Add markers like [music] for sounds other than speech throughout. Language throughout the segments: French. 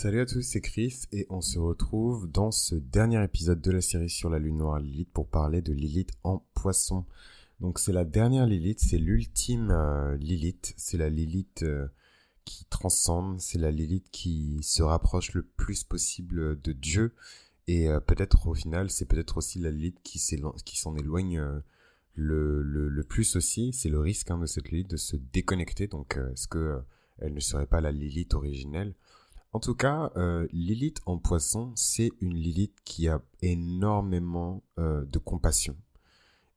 Salut à tous, c'est Chris et on se retrouve dans ce dernier épisode de la série sur la lune noire Lilith pour parler de Lilith en poisson. Donc c'est la dernière Lilith, c'est l'ultime euh, Lilith, c'est la Lilith euh, qui transcende, c'est la Lilith qui se rapproche le plus possible de Dieu et euh, peut-être au final c'est peut-être aussi la Lilith qui s'en éloigne le, plus aussi, c'est le risque hein, de cette Lilith de se déconnecter, donc est-ce que elle ne serait pas la Lilith originelle? En tout cas, euh, Lilith en poisson, c'est une Lilith qui a énormément euh, de compassion,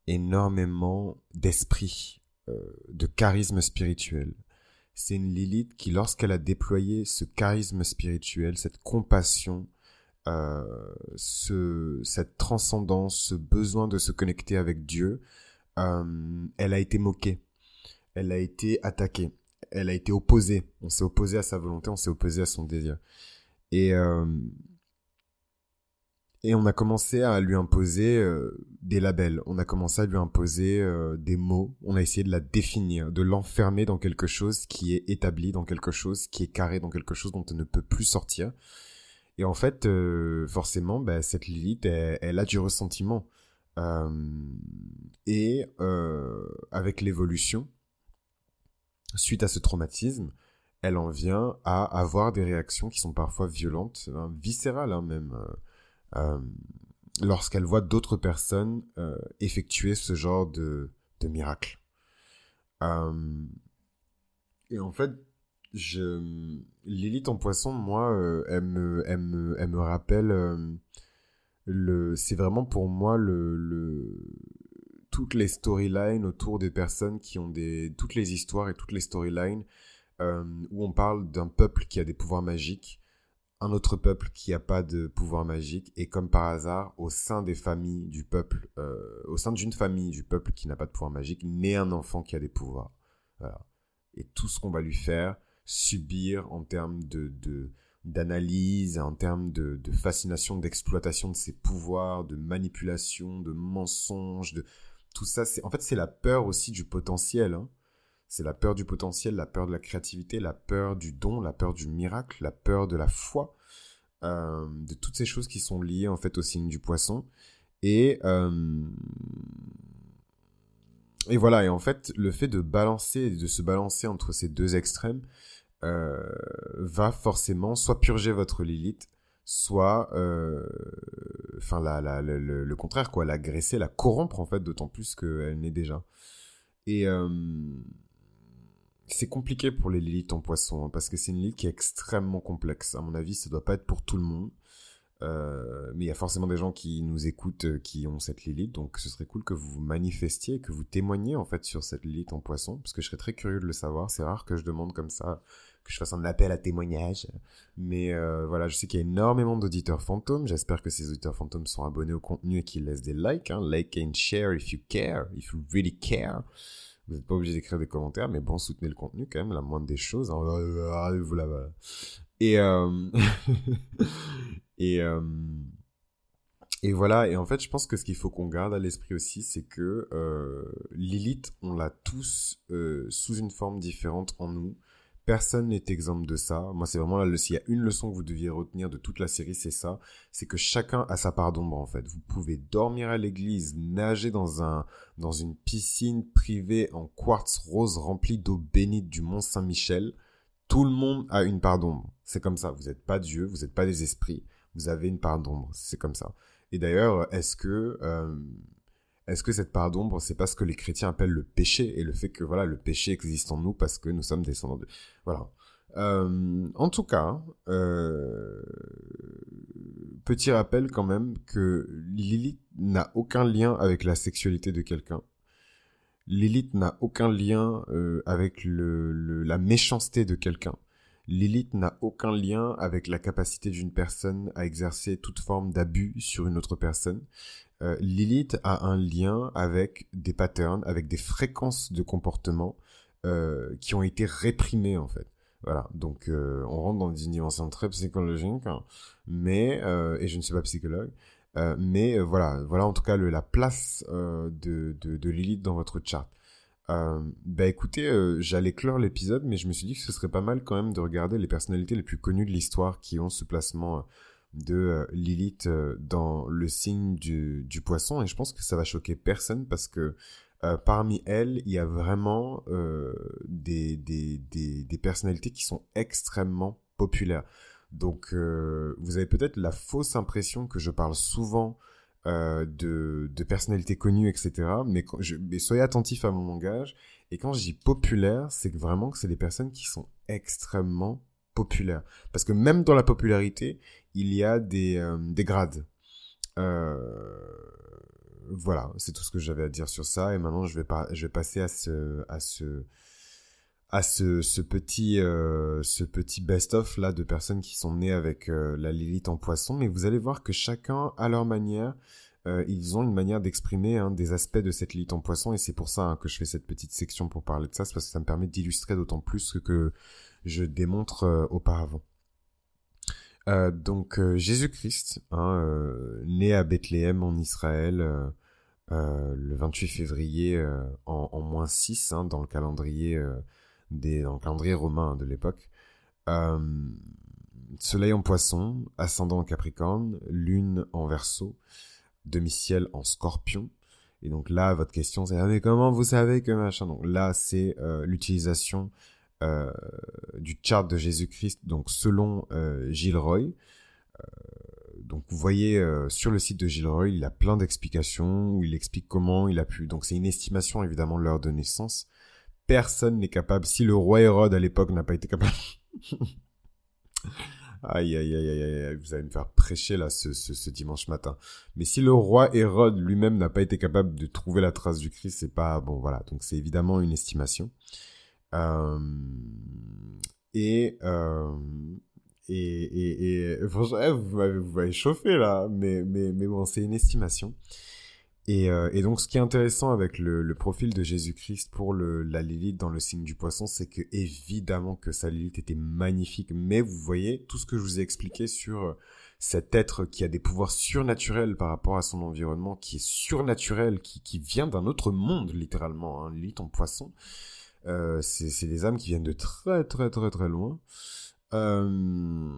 énormément d'esprit, euh, de charisme spirituel. C'est une Lilith qui, lorsqu'elle a déployé ce charisme spirituel, cette compassion, ce, cette transcendance, ce besoin de se connecter avec Dieu, elle a été moquée, elle a été attaquée elle a été opposée. On s'est opposé à sa volonté, on s'est opposé à son désir. Et euh, et on a commencé à lui imposer euh, des labels. On a commencé à lui imposer euh, des mots. On a essayé de la définir, de l'enfermer dans quelque chose qui est établi, dans quelque chose qui est carré, dans quelque chose dont elle ne peut plus sortir. Et en fait, forcément, bah, cette Lilith, elle, a du ressentiment. et avec l'évolution, suite à ce traumatisme, elle en vient à avoir des réactions qui sont parfois violentes, hein, viscérales hein, même, euh, euh, lorsqu'elle voit d'autres personnes euh, effectuer ce genre de, miracle. et en fait, je... Lilith en poisson, moi, elle, me, elle, me, elle me rappelle... le... C'est vraiment pour moi le toutes les storylines autour des personnes qui ont des toutes les histoires et toutes les storylines euh, où on parle d'un peuple qui a des pouvoirs magiques, un autre peuple qui n'a pas de pouvoir magique et comme par hasard au sein des familles du peuple, euh, au sein d'une famille du peuple qui n'a pas de pouvoir magique, naît un enfant qui a des pouvoirs. Et tout ce qu'on va lui faire subir en termes de, d'analyse, en termes de fascination, d'exploitation de ses pouvoirs, de manipulation, de mensonges, de tout ça, c'est en fait c'est la peur aussi du potentiel. Hein. C'est la peur du potentiel, la peur de la créativité, la peur du don, la peur du miracle, la peur de la foi, euh, de toutes ces choses qui sont liées en fait au signe du poisson. Et euh, et voilà. Et en fait, le fait de balancer, de se balancer entre ces deux extrêmes, euh, va forcément soit purger votre Lilith, soit euh, enfin la, le, le, contraire quoi l'agresser la corrompre en fait d'autant plus qu'elle n'est déjà. Et euh, c'est compliqué pour les Lilith en poisson hein, parce que c'est une Lilith qui est extrêmement complexe. À mon avis ça doit pas être pour tout le monde. Euh, mais il y a forcément des gens qui nous écoutent qui ont cette Lilith donc ce serait cool que vous vous manifestiez que vous témoigniez en fait sur cette Lilith en poisson parce que je serais très curieux de le savoir. C'est rare que je demande comme ça que je fasse un appel à témoignage. Mais euh, voilà, je sais qu'il y a énormément d'auditeurs fantômes. J'espère que ces auditeurs fantômes sont abonnés au contenu et qu'ils laissent des likes. Hein. Like and share if you care, if you really care. Vous n'êtes pas obligé d'écrire des commentaires, mais bon, soutenez le contenu quand même, la moindre des choses. Hein. Euh... [laughs] euh... et voilà. Et en fait, je pense que ce qu'il faut qu'on garde à l'esprit aussi, c'est que euh, Lilith, on l'a tous sous une forme différente en nous. Personne n'est exempt de ça. Moi, c'est vraiment là, s'il y a une leçon que vous deviez retenir de toute la série, c'est ça. C'est que chacun a sa part d'ombre, en fait. Vous pouvez dormir à l'église, nager dans un, une piscine privée en quartz rose remplie d'eau bénite du Mont Saint-Michel. Tout le monde a une part d'ombre. C'est comme ça. Vous n'êtes pas Dieu, vous n'êtes pas des esprits. Vous avez une part d'ombre. C'est comme ça. Et d'ailleurs, est-ce que, euh, est-ce que cette part d'ombre, c'est pas ce que les chrétiens appellent le péché et le fait que voilà le péché existe en nous parce que nous sommes descendants de voilà. Euh, en tout cas, euh, petit rappel quand même que Lilith n'a aucun lien avec la sexualité de quelqu'un. Lilith n'a aucun lien euh, avec le, la méchanceté de quelqu'un. Lilith n'a aucun lien avec la capacité d'une personne à exercer toute forme d'abus sur une autre personne. Euh, Lilith a un lien avec des patterns, avec des fréquences de comportement euh, qui ont été réprimées en fait. Voilà, donc euh, on rentre dans des dimensions très psychologiques, hein. mais et je ne suis pas psychologue, mais voilà, voilà en tout cas la place de, de, Lilith dans votre chart. Euh, bah écoutez, euh, j'allais clore l'épisode, mais je me suis dit que ce serait pas mal quand même de regarder les personnalités les plus connues de l'histoire qui ont ce placement euh, de Lilith dans le signe du, poisson, et je pense que ça va choquer personne parce que parmi elles, il y a vraiment des, personnalités qui sont extrêmement populaires. Donc vous avez peut-être la fausse impression que je parle souvent euh, de, de personnalités connues, etc. Mais, je, mais soyez attentifs à mon langage. Et quand je dis populaire, c'est vraiment que c'est des personnes qui sont extrêmement populaires. Parce que même dans la popularité, il y a des, euh, des grades. Euh, voilà, c'est tout ce que j'avais à dire sur ça. Et maintenant, je vais, pas, je vais passer à ce, à ce, à ce, ce petit, euh, ce petit best-of là de personnes qui sont nées avec euh, la Lilith en poisson. Mais vous allez voir que chacun, à leur manière, euh, ils ont une manière d'exprimer hein, des aspects de cette Lilith en poisson. Et c'est pour ça hein, que je fais cette petite section pour parler de ça. C'est parce que ça me permet d'illustrer d'autant plus ce que je démontre auparavant. donc Jésus-Christ, hein, né à Bethléem en Israël le 28 février en, en moins 6 hein, dans le calendrier des, dans le calendrier romain de l'époque. Euh, soleil en poisson, ascendant en capricorne, lune en verso, demi-ciel en scorpion. Et donc là, votre question c'est, ah, mais comment vous savez que machin? Donc là, c'est euh, l'utilisation euh, du chart de Jésus-Christ, donc selon Gilroy. donc vous voyez sur le site de Gilroy, il a plein d'explications où il explique comment il a pu. Donc c'est une estimation évidemment de l'heure de naissance personne n'est capable. Si le roi Hérode à l'époque n'a pas été capable. [laughs] aïe, aïe, aïe, aïe, aïe, vous allez me faire prêcher là ce, ce, dimanche matin. Mais si le roi Hérode lui-même n'a pas été capable de trouver la trace du Christ, c'est pas bon, voilà. Donc c'est évidemment une estimation. Euh, et, euh, et, et, et, franchement, vous m'avez chauffé là, mais, mais, mais bon, c'est une estimation. Et, euh, et, donc, ce qui est intéressant avec le, le profil de Jésus-Christ pour le, la Lilith dans le signe du poisson, c'est que évidemment que sa Lilith était magnifique, mais vous voyez tout ce que je vous ai expliqué sur euh, cet être qui a des pouvoirs surnaturels par rapport à son environnement, qui est surnaturel, qui, qui vient d'un autre monde littéralement, hein, Lilith en poisson. Euh, c'est des âmes qui viennent de très très très très loin. Euh,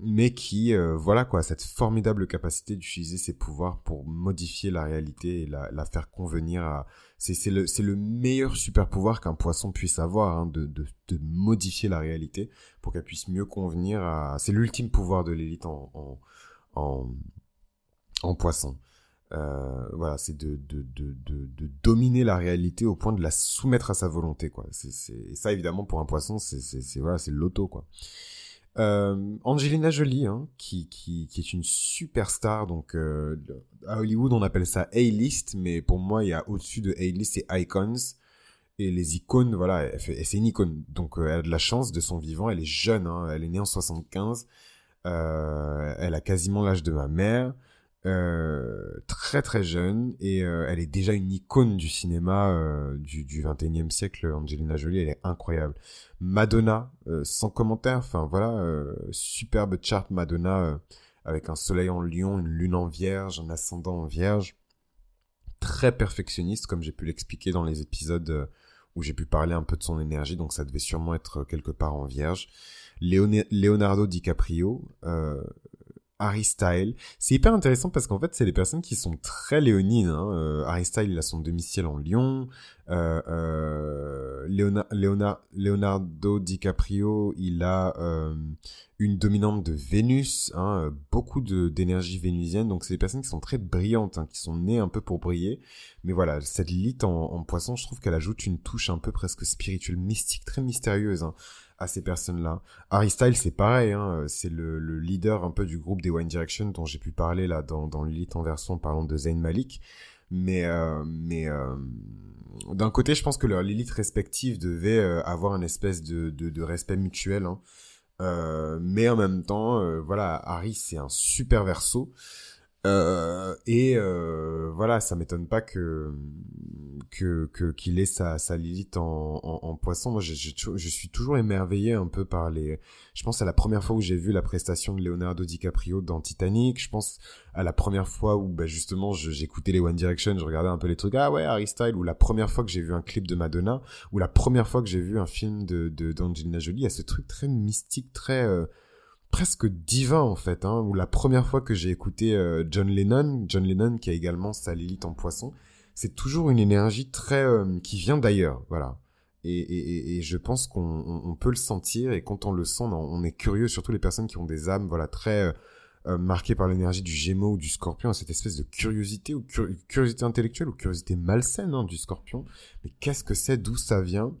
mais qui, euh, voilà quoi, cette formidable capacité d'utiliser ses pouvoirs pour modifier la réalité et la, faire convenir à... C'est le, le meilleur super pouvoir qu'un poisson puisse avoir, hein, de, de, de, modifier la réalité pour qu'elle puisse mieux convenir à... C'est l'ultime pouvoir de l'élite en, en, en, poisson. Euh, voilà, c'est de, de, de, de, dominer la réalité au point de la soumettre à sa volonté, quoi. Et ça, évidemment, pour un poisson, c'est, voilà, l'auto, quoi. Euh, Angelina Jolie, hein, qui, qui, qui, est une superstar, donc euh, à Hollywood on appelle ça A-list, mais pour moi il y a au-dessus de A-list c'est icons. Et les icônes, voilà, c'est une icône, donc euh, elle a de la chance de son vivant, elle est jeune, hein, elle est née en 75, euh, elle a quasiment l'âge de ma mère, très très jeune et euh, elle est déjà une icône du cinéma euh, du, du 21e siècle. Angelina Jolie, elle est incroyable. Madonna, sans commentaire. Enfin voilà, superbe chart Madonna avec un soleil en lion, une lune en vierge, un ascendant en vierge. Très perfectionniste, comme j'ai pu l'expliquer dans les épisodes où j'ai pu parler un peu de son énergie, donc ça devait sûrement être quelque part en vierge. Leonardo DiCaprio, euh, Harry Style. C'est hyper intéressant parce qu'en fait, c'est des personnes qui sont très léonines. Hein. Euh, Harry il a son domicile en Lyon. Euh, euh, Leonardo DiCaprio, il a euh, une dominante de Vénus, hein, beaucoup d'énergie vénusienne. Donc, c'est des personnes qui sont très brillantes, hein, qui sont nées un peu pour briller. Mais voilà, cette lite en, en poisson, je trouve qu'elle ajoute une touche un peu presque spirituelle, mystique, très mystérieuse. Hein à ces personnes-là. Harry Styles, c'est pareil, hein, c'est le, le, leader un peu du groupe des One Direction dont j'ai pu parler là dans, dans l'élite en version parlant de Zayn Malik. Mais, euh, mais euh, d'un côté, je pense que leur Lilith respective devait euh, avoir une espèce de, respect mutuel. Hein. Euh, mais en même temps, euh, voilà, Harry, c'est un super verso. Euh, et euh, voilà, ça m'étonne pas que que qu'il ait sa sa Lilith en, en, poisson. Moi, je, je, suis toujours émerveillé un peu par les. Je pense à la première fois où j'ai vu la prestation de Leonardo DiCaprio dans Titanic. Je pense à la première fois où bah, justement j'écoutais les One Direction, je regardais un peu les trucs. Ah ouais, Harry Style. Ou la première fois que j'ai vu un clip de Madonna. Ou la première fois que j'ai vu un film de d'Angelina Jolie. Il y a ce truc très mystique, très euh, presque divin en fait, hein, où la première fois que j'ai écouté euh, John Lennon, John Lennon qui a également sa Lilith en poisson, c'est toujours une énergie très euh, qui vient d'ailleurs, voilà. Et, je pense qu'on on, peut le sentir et quand on le sent, on, est curieux, surtout les personnes qui ont des âmes, voilà, très euh, marquées par l'énergie du Gémeaux ou du Scorpion, cette espèce de curiosité ou curiosité intellectuelle ou curiosité malsaine hein, du Scorpion. Mais qu'est-ce que c'est, d'où ça vient?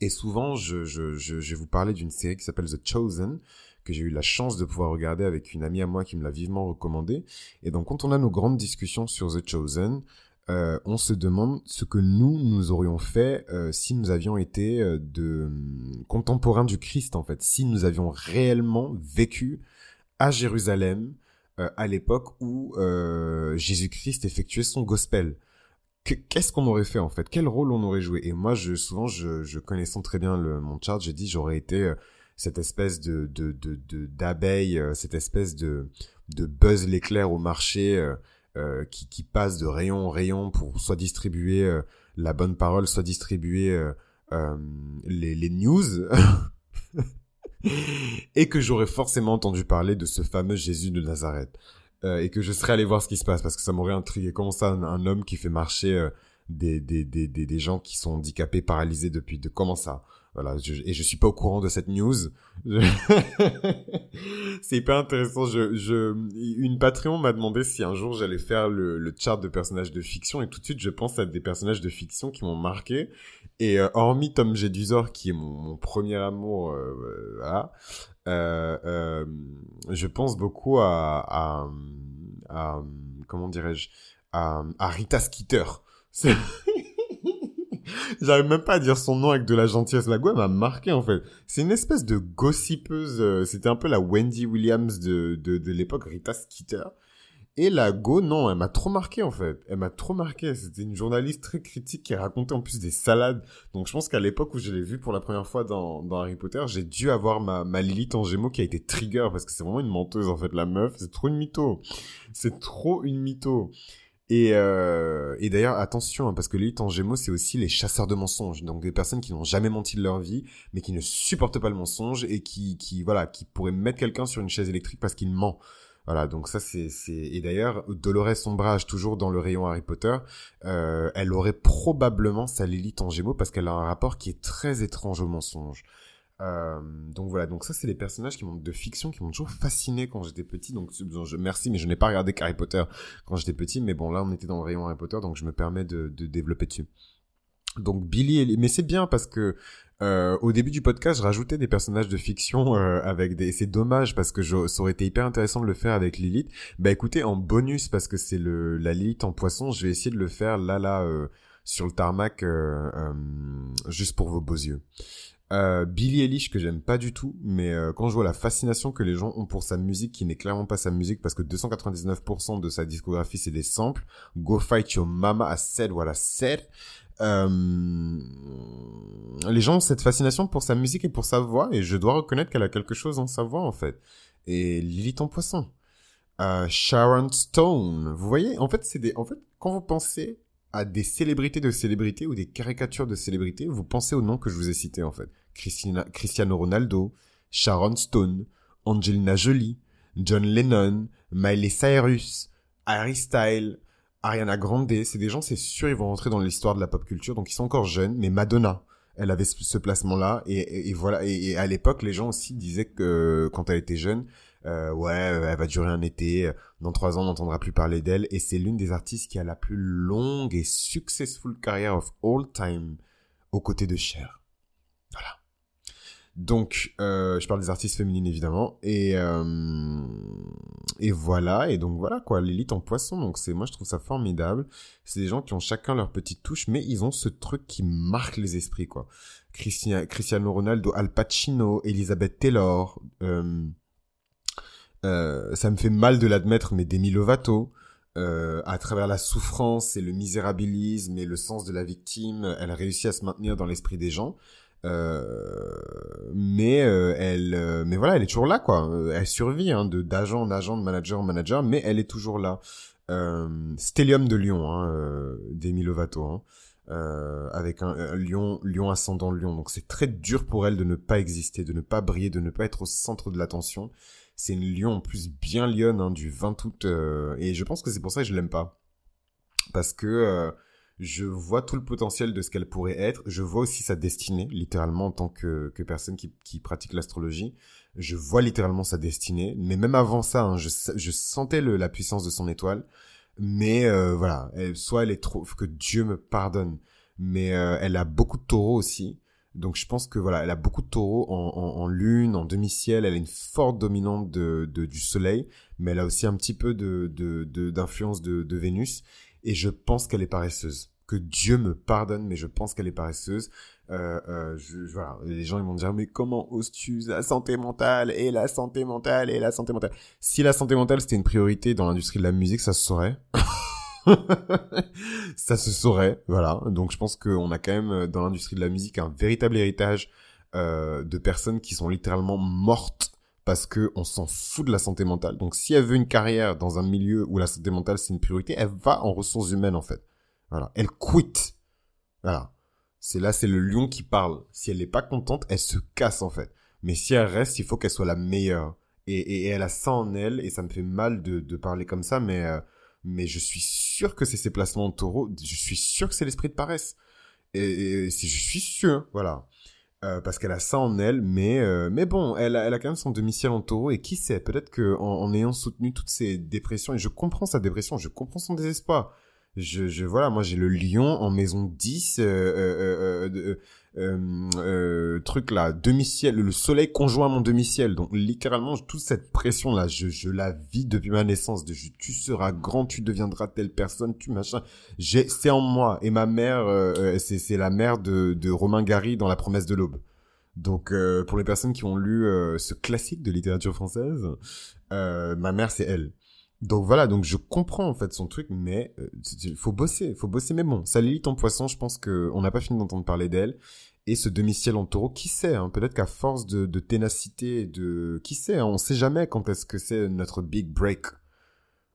Et souvent, je, je, je, je vais vous parler d'une série qui s'appelle The Chosen, que j'ai eu la chance de pouvoir regarder avec une amie à moi qui me l'a vivement recommandé. Et donc quand on a nos grandes discussions sur The Chosen, euh, on se demande ce que nous, nous aurions fait euh, si nous avions été euh, de contemporains du Christ, en fait, si nous avions réellement vécu à Jérusalem à l'époque où Jésus-Christ effectuait son gospel. Qu'est-ce qu'on aurait fait en fait? Quel rôle on aurait joué? Et moi, souvent, je, je connaissant très bien le, mon chart, j'ai dit j'aurais été cette espèce de de de d'abeille, euh, cette espèce de de buzz l'éclair au marché euh, euh, qui qui passe de rayon en rayon pour soit distribuer la bonne parole, soit distribuer les les news. [laughs] et que j'aurais forcément entendu parler de ce fameux Jésus de Nazareth. et que je serais allé voir ce qui se passe parce que ça m'aurait intrigué. Comment ça, un, homme qui fait marcher des, des, des, des, des gens qui sont handicapés, paralysés depuis de comment ça voilà, et je suis pas au courant de cette news. [laughs] c'est hyper intéressant. Je, je, une Patreon m'a demandé si un jour j'allais faire le, chart de personnages de fiction, et tout de suite je pense à des personnages de fiction qui m'ont marqué. Et euh, hormis Tom Jedusor, qui est mon, premier amour, euh, euh, je pense beaucoup à, à, à comment dirais-je, à Rita Skeeter. [laughs] J'arrive même pas à dire son nom avec de la gentillesse. La go, m'a marqué, en fait. C'est une espèce de gossipeuse. Euh, c'était un peu la Wendy Williams de, de, de l'époque, Rita Skeeter. Et la go, non, elle m'a trop marqué, en fait. Elle m'a trop marqué. C'était une journaliste très critique qui racontait en plus des salades. Donc, je pense qu'à l'époque où je l'ai vue pour la première fois dans, dans Harry Potter, j'ai dû avoir ma, ma Lilith en gémeaux qui a été trigger parce que c'est vraiment une menteuse, en fait, la meuf. C'est trop une mytho. C'est trop une mytho. Et, euh, et d'ailleurs, attention, hein, parce que l'élite en Gémeaux, c'est aussi les chasseurs de mensonges. Donc des personnes qui n'ont jamais menti de leur vie, mais qui ne supportent pas le mensonge et qui, qui voilà, qui pourraient mettre quelqu'un sur une chaise électrique parce qu'il ment. Voilà, donc ça c'est c'est et d'ailleurs Dolores Sombrage toujours dans le rayon Harry Potter, euh, elle aurait probablement sa Lilith en Gémeaux parce qu'elle a un rapport qui est très étrange au mensonge. Euh, donc voilà, donc ça c'est les personnages qui m'ont de fiction qui m'ont toujours fasciné quand j'étais petit. Donc je, merci, mais je n'ai pas regardé Harry Potter quand j'étais petit. Mais bon, là on était dans le rayon Harry Potter, donc je me permets de, de développer dessus. Donc Billy, mais c'est bien parce que euh, au début du podcast, je rajoutais des personnages de fiction euh, avec des. C'est dommage parce que je... ça aurait été hyper intéressant de le faire avec Lilith. Bah écoutez, en bonus parce que c'est le la Lilith en poisson, je vais essayer de le faire là là euh, sur le tarmac euh, juste pour vos beaux yeux. Euh, Billy Eilish que j'aime pas du tout, mais euh, quand je vois la fascination que les gens ont pour sa musique, qui n'est clairement pas sa musique, parce que 299% de sa discographie c'est des samples. Go Fight Your Mama, I said what I said. Euh, les gens ont cette fascination pour sa musique et pour sa voix, et je dois reconnaître qu'elle a quelque chose dans sa voix en fait. Et Lily ton poisson. Euh, Sharon Stone, vous voyez, en fait c'est des, en fait quand vous pensez à des célébrités de célébrités ou des caricatures de célébrités, vous pensez au nom que je vous ai cité en fait. Cristiano Ronaldo, Sharon Stone, Angelina Jolie, John Lennon, Miley Cyrus, Harry Styles, Ariana Grande, c'est des gens, c'est sûr, ils vont rentrer dans l'histoire de la pop culture, donc ils sont encore jeunes, mais Madonna, elle avait ce, placement-là, et, voilà, et, à l'époque, les gens aussi disaient que quand elle était jeune, euh, ouais, elle va durer un été, dans trois ans, on n'entendra plus parler d'elle, et c'est l'une des artistes qui a la plus longue et successful carrière of all time, aux côtés de Cher. Voilà. Donc, euh, je parle des artistes féminines évidemment, et euh, et voilà, et donc voilà quoi, l'élite en poisson. Donc c'est, moi je trouve ça formidable. C'est des gens qui ont chacun leur petite touche, mais ils ont ce truc qui marque les esprits quoi. Cristiano Ronaldo, Al Pacino, Elizabeth Taylor. Euh, Euh, ça me fait mal de l'admettre, mais Demi Lovato, euh, à travers la souffrance et le misérabilisme et le sens de la victime, elle a réussi à se maintenir dans l'esprit des gens. Euh, mais euh, elle, euh, mais voilà, elle est toujours là, quoi. Elle survit hein, de d'agent en agent, de manager en manager, mais elle est toujours là. Euh, Stellium de Lyon, hein, euh, Demi Lovato, hein, euh, avec un, un, lion, lion ascendant lion. Donc c'est très dur pour elle de ne pas exister, de ne pas briller, de ne pas être au centre de l'attention. C'est une lion en plus bien lionne hein, du 20 août, et je pense que c'est pour ça que je l'aime pas, parce que je vois tout le potentiel de ce qu'elle pourrait être. Je vois aussi sa destinée, littéralement, en tant que, que personne qui, qui pratique l'astrologie. Je vois littéralement sa destinée. Mais même avant ça, hein, je, je sentais le, la puissance de son étoile. Mais euh, voilà, soit elle est trop... Que Dieu me pardonne. Mais euh, elle a beaucoup de taureaux aussi. Donc je pense que voilà, elle a beaucoup de taureaux en, en, en lune, en demi-ciel. Elle a une forte dominante de, de, du soleil. Mais elle a aussi un petit peu d'influence de, de, de Vénus et je pense qu'elle est paresseuse. Que Dieu me pardonne, mais je pense qu'elle est paresseuse. Euh, euh, je, voilà, les gens ils vont dire mais comment oses-tu? La santé mentale et la santé mentale et la santé mentale. Si la santé mentale c'était une priorité dans l'industrie de la musique, ça se saurait. [laughs] [laughs] ça se saurait, voilà. Donc je pense qu'on a quand même dans l'industrie de la musique un véritable héritage euh, de personnes qui sont littéralement mortes parce que on s'en fout de la santé mentale. Donc si elle veut une carrière dans un milieu où la santé mentale c'est une priorité, elle va en ressources humaines en fait. Voilà, elle quitte. Voilà. C'est là c'est le lion qui parle. Si elle n'est pas contente, elle se casse en fait. Mais si elle reste, il faut qu'elle soit la meilleure. Et, elle a ça en elle et ça me fait mal de, de parler comme ça, mais euh, mais je suis sûr que c'est ses placements en taureau. Je suis sûr que c'est l'esprit de paresse. Et, si je suis sûr, voilà. Euh, parce qu'elle a ça en elle, mais euh, mais bon, elle a, elle a quand même son demi-ciel en taureau et qui sait, peut-être que en, ayant soutenu toutes ces dépressions et je comprends sa dépression, je comprends son désespoir. Je, je voilà, moi j'ai le lion en maison 10 euh, euh, euh, euh, euh, truc là, demi-ciel, le soleil conjoint à mon demi-ciel. Donc littéralement, toute cette pression là, je, je la vis depuis ma naissance. De tu seras grand, tu deviendras telle personne, tu machin. J'ai, c'est en moi. Et ma mère, euh, euh c'est, c'est la mère de, de Romain Gary dans La Promesse de l'aube. Donc euh, pour les personnes qui ont lu euh, ce classique de littérature française, ma mère c'est elle. Donc voilà, donc je comprends en fait son truc, mais il faut bosser, faut bosser. Mais bon, ça lit en poisson, je pense que on n'a pas fini d'entendre parler d'elle et ce demi-ciel en taureau, qui sait, hein, peut-être qu'à force de, de, ténacité, de, qui sait, hein, on sait jamais quand est-ce que c'est notre big break.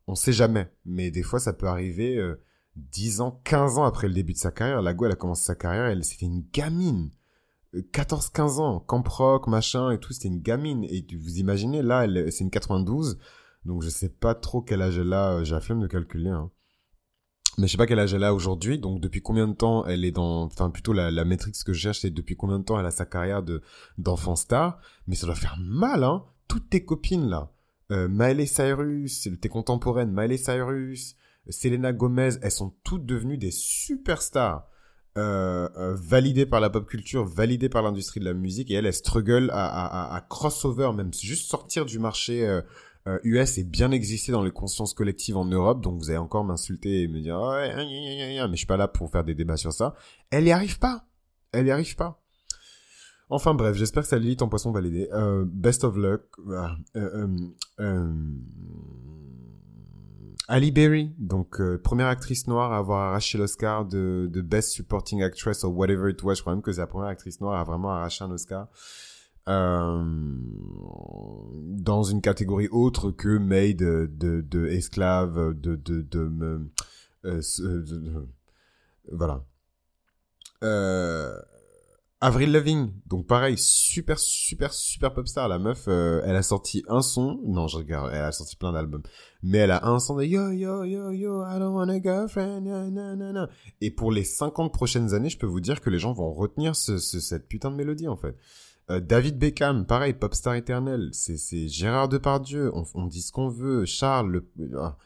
On sait jamais, mais des fois ça peut arriver euh, 10 ans, 15 ans après le début de sa carrière. La Go, elle a commencé sa carrière, elle c'était une gamine. 14-15 euh, ans, camp rock, machin et tout, c'était une gamine. Et vous imaginez, là, c'est une 92, donc je sais pas trop quel âge elle a, j'ai la flemme de calculer, hein. Mais je sais pas quel âge elle a aujourd'hui, donc depuis combien de temps elle est dans, enfin plutôt la, la métrique que je cherche, c'est depuis combien de temps elle a sa carrière de d'enfant star, mais ça doit faire mal, hein. Toutes tes copines là, euh, Miley Cyrus, tes contemporaines, Miley Cyrus, Selena Gomez, elles sont toutes devenues des superstars. Euh, euh, validées par la pop culture, validées par l'industrie de la musique, et elle, elle struggle à, à, à, crossover, même juste sortir du marché euh, US est bien existé dans les consciences collectives en Europe, donc vous allez encore m'insulter et me dire oh, mais je suis pas là pour faire des débats sur ça. Elle y arrive pas. Elle y arrive pas. Enfin bref, j'espère que ça lit ton poisson validé. Euh, best of luck. Euh, euh, euh Ali Berry, donc euh, première actrice noire à avoir arraché l'Oscar de, de Best Supporting Actress ou whatever it was. Je crois même que c'est la première actrice noire à vraiment arracher un Oscar. Euh, dans une catégorie autre que made de, de, de esclaves, de, de, de, euh, de voilà. Euh, Avril Lavigne, donc pareil, super super super pop star. La meuf, euh, elle a sorti un son. Non, je regarde, elle a sorti plein d'albums, mais elle a un son de yo yo yo yo, I don't want a girlfriend, na, na, na. Et pour les 50 prochaines années, je peux vous dire que les gens vont retenir ce, ce, cette putain de mélodie en fait. Euh, David Beckham, pareil, pop star éternel. C'est, Gérard Depardieu. On, dit ce qu'on veut. Charles, ah,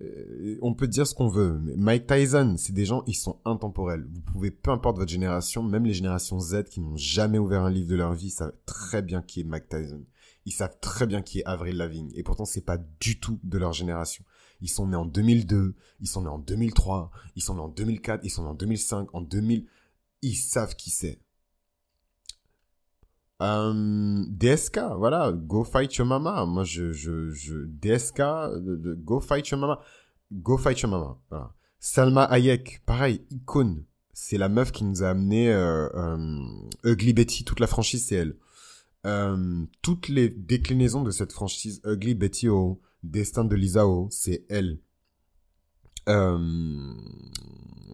euh, on peut dire ce qu'on veut. Mais Mike Tyson, c'est des gens, ils sont intemporels. Vous pouvez, peu importe votre génération, même les générations Z qui n'ont jamais ouvert un livre de leur vie, savent très bien qui est Mike Tyson. Ils savent très bien qui est Avril Lavigne. Et pourtant, c'est pas du tout de leur génération. Ils sont nés en 2002, ils sont nés en 2003, ils sont nés en 2004, ils sont nés en 2005, en 2000. Ils savent qui c'est Euh, DSK, voilà, Go Fight Your Mama. Moi, je, je, je DSK, Go Fight Your Mama. Go Fight Your Mama, voilà. Salma Hayek, pareil, icône. C'est la meuf qui nous a amené euh, euh, Ugly Betty, toute la franchise, c'est elle. Euh, toutes les déclinaisons de cette franchise, Ugly Betty O, Destin de Lisa O, c'est elle. Euh,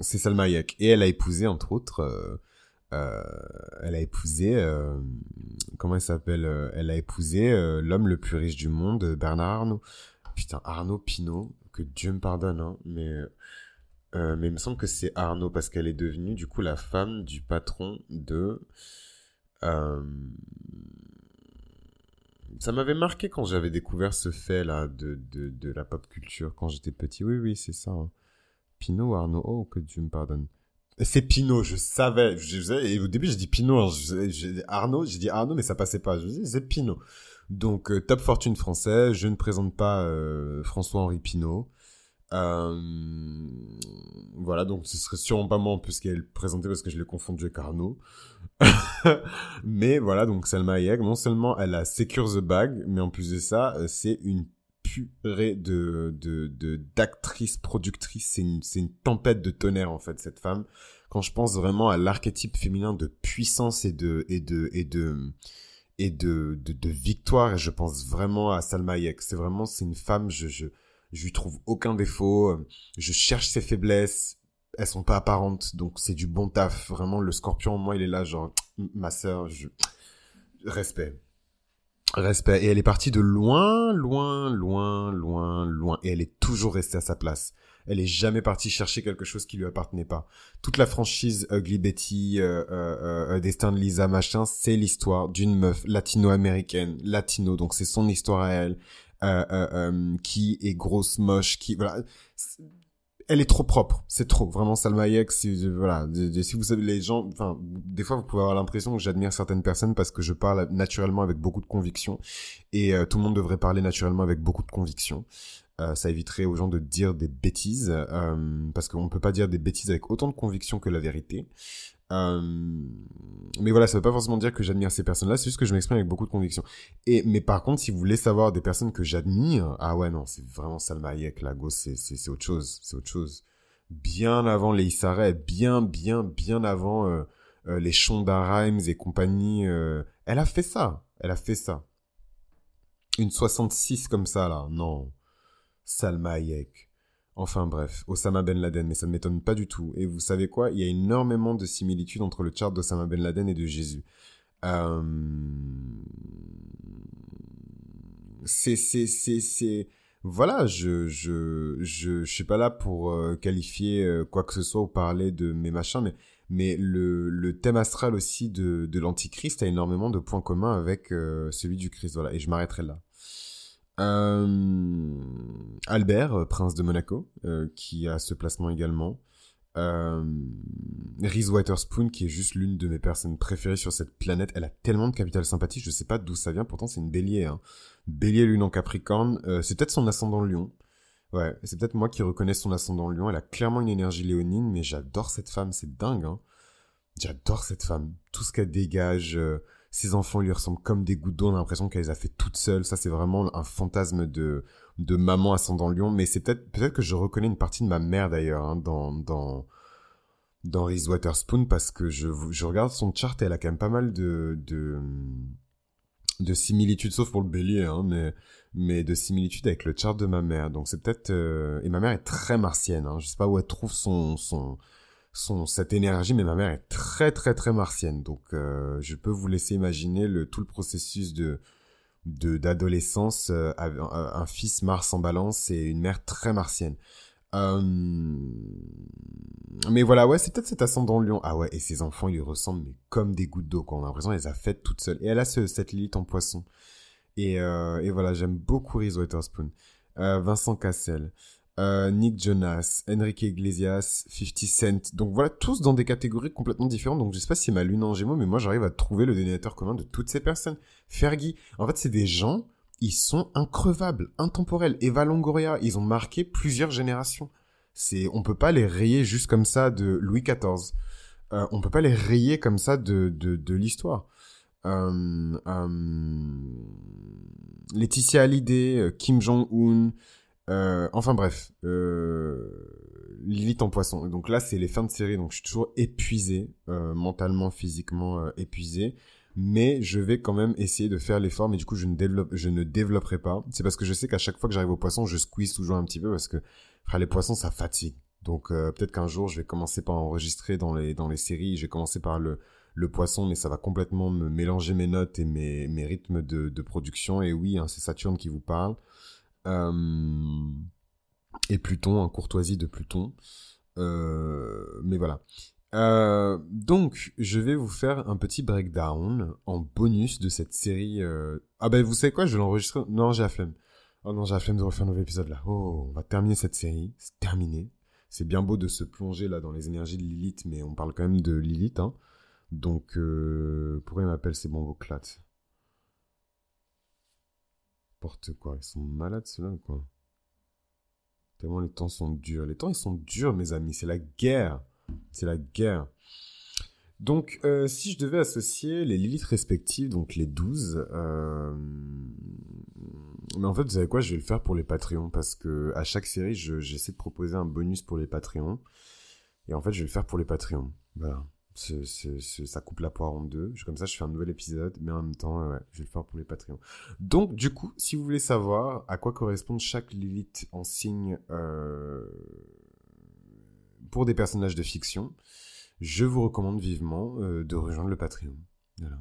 c'est Salma Hayek. Et elle a épousé, entre autres, euh, elle a épousé, euh, comment elle s'appelle euh, Elle a épousé l'homme le plus riche du monde, Bernard Arnault. Putain, Arnaud Pinot, que Dieu me pardonne, hein, mais mais il me semble que c'est Arnaud parce qu'elle est devenue du coup la femme du patron de. Ça m'avait marqué quand j'avais découvert ce fait là de, de, de la pop culture quand j'étais petit. Oui, oui, c'est ça. Hein. Pinot Arnaud Oh, que Dieu me pardonne. C'est Pinot, je savais. Je, et au début, j'ai dit Pinot. J'ai Arnaud, j'ai dit Arnaud, mais ça passait pas. Je dis, c'est Pinot. Donc, euh, Top Fortune français. Je ne présente pas euh, François-Henri Pinot. Euh, voilà, donc ce serait sûrement pas moi en plus qu'elle présentait parce que je l'ai confondu avec Arnaud. [laughs] mais voilà, donc Selma Hayek, non seulement elle a Secure the Bag, mais en plus de ça, c'est une de de d'actrice productrice. C'est une c'est une tempête de tonnerre en fait cette femme. Quand je pense vraiment à l'archétype féminin de puissance et de et de et de et de, de victoire et je pense vraiment à Salma Hayek. C'est vraiment c'est une femme je je je lui trouve aucun défaut. Je cherche ses faiblesses. Elles sont pas apparentes donc c'est du bon taf. Vraiment le scorpion moi il est là genre ma sœur je respect Respect. Et elle est partie de loin, loin, loin, loin, loin. Et elle est toujours restée à sa place. Elle est jamais partie chercher quelque chose qui lui appartenait pas. Toute la franchise Ugly Betty, euh, euh, euh, Destin de Lisa, machin, c'est l'histoire d'une meuf latino-américaine, latino, donc c'est son histoire à elle, euh, euh, qui est grosse, moche, qui voilà elle est trop propre, c'est trop. Vraiment, Salma Hayek, si, voilà, si vous savez les gens, enfin, des fois vous pouvez avoir l'impression que j'admire certaines personnes parce que je parle naturellement avec beaucoup de conviction et euh, tout le monde devrait parler naturellement avec beaucoup de conviction. Euh, ça éviterait aux gens de dire des bêtises euh, parce qu'on ne peut pas dire des bêtises avec autant de conviction que la vérité. Euh, mais voilà, ça veut pas forcément dire que j'admire ces personnes-là, c'est juste que je m'exprime avec beaucoup de conviction. Et mais par contre, si vous voulez savoir des personnes que j'admire, ah ouais non, c'est vraiment Salma Hayek, la go, c'est c'est autre chose, c'est autre chose. Bien avant les Issaré, bien bien bien avant euh, euh, les Shonda Rhimes et compagnie, elle a fait ça, elle a fait ça. Une 66 comme ça là, non. Salma Hayek. Enfin bref, Osama Ben Laden, mais ça ne m'étonne pas du tout. Et vous savez quoi? Il y a énormément de similitudes entre le chart d'Osama Ben Laden et de Jésus. Euh... C'est. Voilà, je, je, je, je suis pas là pour euh, qualifier euh, quoi que ce soit ou parler de mes machins, mais, mais le, le thème astral aussi de, de l'antichrist a énormément de points communs avec celui du Christ. Voilà, et je m'arrêterai là. Euh, Albert, euh, prince de Monaco, euh, qui a ce placement également. Euh, Reese Witherspoon, qui est juste l'une de mes personnes préférées sur cette planète. Elle a tellement de capital sympathie, je sais pas d'où ça vient, pourtant c'est une bélier. Hein. Bélier, lune en Capricorne, euh, c'est peut-être son ascendant lion. Ouais, c'est peut-être moi qui reconnais son ascendant lion. Elle a clairement une énergie léonine, mais j'adore cette femme, c'est dingue. Hein. J'adore cette femme. Tout ce qu'elle dégage, ses enfants lui ressemblent comme des gouttes d'eau, on a l'impression qu'elle les a fait toutes seules. Ça, c'est vraiment un fantasme de, de maman ascendant lion. Mais c'est peut-être, peut-être que je reconnais une partie de ma mère d'ailleurs, hein, dans, dans, dans Reese Waterspoon parce que je, je regarde son chart et elle a quand même pas mal de, de, de similitudes, sauf pour le bélier, hein, mais, mais de similitudes avec le chart de ma mère. Donc c'est peut-être, euh, et ma mère est très martienne, hein. Je sais pas où elle trouve son, son, son cette énergie, mais ma mère est très très très martienne, donc euh, je peux vous laisser imaginer le tout le processus de d'adolescence, euh, un, fils Mars en Balance et une mère très martienne. Euh, mais voilà, ouais, c'est peut-être cet ascendant Lion. Ah ouais, et ses enfants, ils lui ressemblent mais comme des gouttes d'eau. Quand on a l'impression qu'elle les a faites toutes seules. Et elle a ce, cette Lilith en poisson. Et, et voilà, j'aime beaucoup Reese Witherspoon. Vincent Cassel. Euh, Nick Jonas, Enrique Iglesias, 50 Cent. Donc voilà, tous dans des catégories complètement différentes. Donc je sais pas si ma lune en gémeaux, mais moi j'arrive à trouver le dénominateur commun de toutes ces personnes. Fergie, en fait c'est des gens, ils sont increvables, intemporels. Eva Longoria, ils ont marqué plusieurs générations. C'est, on peut pas les rayer juste comme ça de Louis XIV. Euh, on peut pas les rayer comme ça de, de, de l'histoire. euh, Laetitia Hallyday, Kim Jong-un, enfin bref, Lilith en poisson. Donc là, c'est les fins de série, donc je suis toujours épuisé, mentalement, physiquement épuisé mais je vais quand même essayer de faire l'effort, mais du coup, je ne, développe, je ne développerai pas. C'est parce que je sais qu'à chaque fois que j'arrive au poisson, je squeeze toujours un petit peu parce que frère, les poissons, ça fatigue. Donc euh, peut-être qu'un jour, je vais commencer par enregistrer dans les, dans les séries, je vais commencer par le, le poisson, mais ça va complètement me mélanger mes notes et mes, mes rythmes de, de production. Et oui, hein, c'est Saturne qui vous parle. Euh... Et Pluton, en courtoisie de Pluton. Euh... Mais voilà. Euh, donc, je vais vous faire un petit breakdown en bonus de cette série. Ah ben, vous savez quoi? Je vais l'enregistrer. Non, j'ai la flemme. Oh non, j'ai la flemme de refaire un nouvel épisode là. Oh, on va terminer cette série. C'est terminé. C'est bien beau de se plonger là dans les énergies de Lilith, mais on parle quand même de Lilith. Hein. Donc, euh... pourquoi il m'appelle ces bons clats Porte quoi Ils sont malades ceux-là quoi Tellement les temps sont durs. Les temps ils sont durs, mes amis. C'est la guerre. C'est la guerre. Donc, euh, si je devais associer les Lilith respectives, donc les 12, euh... mais en fait, vous savez quoi, je vais le faire pour les Patreons, parce que à chaque série, j'essaie de proposer un bonus pour les Patreons, et en fait, je vais le faire pour les Patreons. Voilà. Ça coupe la poire en deux. Comme ça, je fais un nouvel épisode, mais en même temps, ouais, je vais le faire pour les Patreons. Donc, du coup, si vous voulez savoir à quoi correspond chaque Lilith en signe... Euh pour des personnages de fiction, je vous recommande vivement euh, de rejoindre le Patreon. Voilà.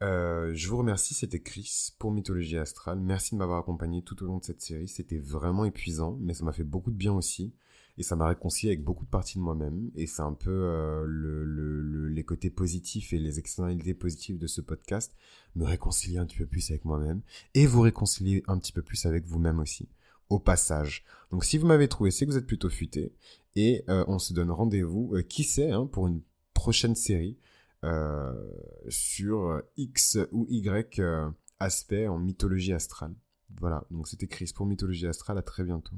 Euh, je vous remercie, c'était Chris pour Mythologie Astrale. Merci de m'avoir accompagné tout au long de cette série. C'était vraiment épuisant, mais ça m'a fait beaucoup de bien aussi. Et ça m'a réconcilié avec beaucoup de parties de moi-même. Et c'est un peu euh, le, les côtés positifs et les externalités positives de ce podcast. Me réconcilier un petit peu plus avec moi-même. Et vous réconcilier un petit peu plus avec vous-même aussi. Au passage. Donc si vous m'avez trouvé, c'est que vous êtes plutôt futé. Et euh, on se donne rendez-vous, euh, qui sait, hein, pour une prochaine série sur X ou Y aspect en mythologie astrale. Voilà, donc c'était Chris pour Mythologie astrale, à très bientôt.